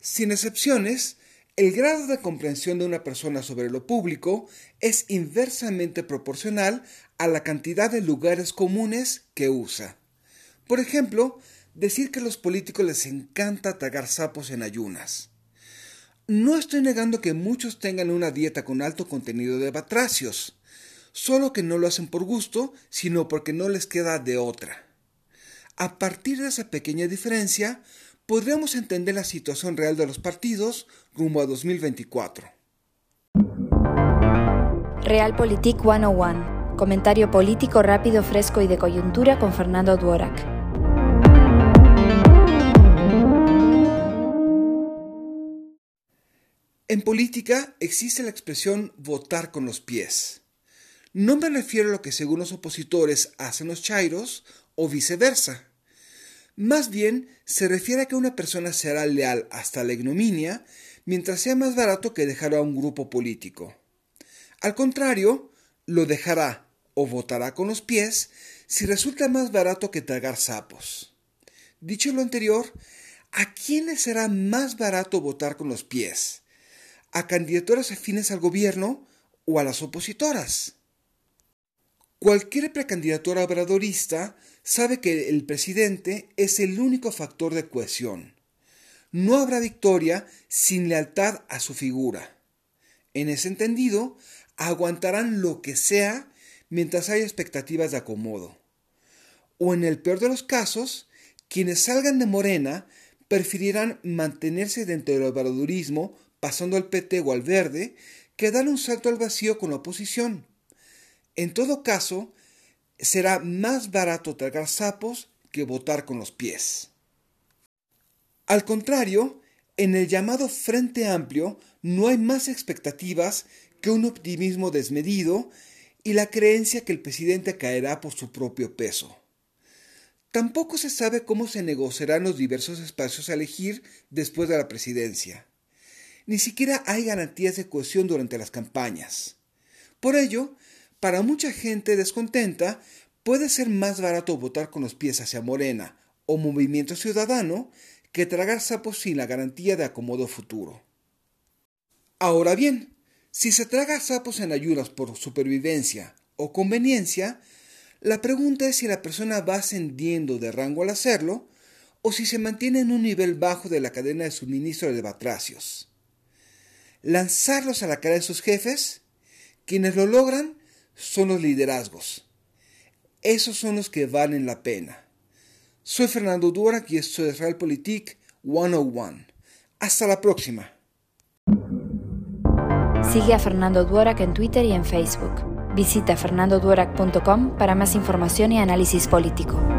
Sin excepciones, el grado de comprensión de una persona sobre lo público es inversamente proporcional a la cantidad de lugares comunes que usa. Por ejemplo, decir que a los políticos les encanta tagar sapos en ayunas. No estoy negando que muchos tengan una dieta con alto contenido de batracios, solo que no lo hacen por gusto, sino porque no les queda de otra. A partir de esa pequeña diferencia, podríamos entender la situación real de los partidos rumbo a 2024. Realpolitik 101. Comentario político rápido, fresco y de coyuntura con Fernando Duorak. En política existe la expresión votar con los pies. No me refiero a lo que según los opositores hacen los chairos o viceversa. Más bien se refiere a que una persona será leal hasta la ignominia mientras sea más barato que dejar a un grupo político. Al contrario, lo dejará o votará con los pies si resulta más barato que tragar sapos. Dicho lo anterior, ¿a quién le será más barato votar con los pies? ¿A candidaturas afines al gobierno o a las opositoras? Cualquier precandidatura obradorista sabe que el presidente es el único factor de cohesión. No habrá victoria sin lealtad a su figura. En ese entendido, aguantarán lo que sea mientras haya expectativas de acomodo. O en el peor de los casos, quienes salgan de Morena preferirán mantenerse dentro del obradorismo pasando al PT o al verde que dar un salto al vacío con la oposición. En todo caso, será más barato tragar sapos que votar con los pies. Al contrario, en el llamado Frente Amplio no hay más expectativas que un optimismo desmedido y la creencia que el presidente caerá por su propio peso. Tampoco se sabe cómo se negociarán los diversos espacios a elegir después de la presidencia. Ni siquiera hay garantías de cohesión durante las campañas. Por ello, para mucha gente descontenta, puede ser más barato votar con los pies hacia Morena o Movimiento Ciudadano que tragar sapos sin la garantía de acomodo futuro. Ahora bien, si se traga sapos en ayunas por supervivencia o conveniencia, la pregunta es si la persona va ascendiendo de rango al hacerlo o si se mantiene en un nivel bajo de la cadena de suministro de batracios. Lanzarlos a la cara de sus jefes, quienes lo logran son los liderazgos. Esos son los que valen la pena. Soy Fernando Durak y esto es Realpolitik 101. Hasta la próxima. Sigue a Fernando Duorak en Twitter y en Facebook. Visita fernandoduorak.com para más información y análisis político.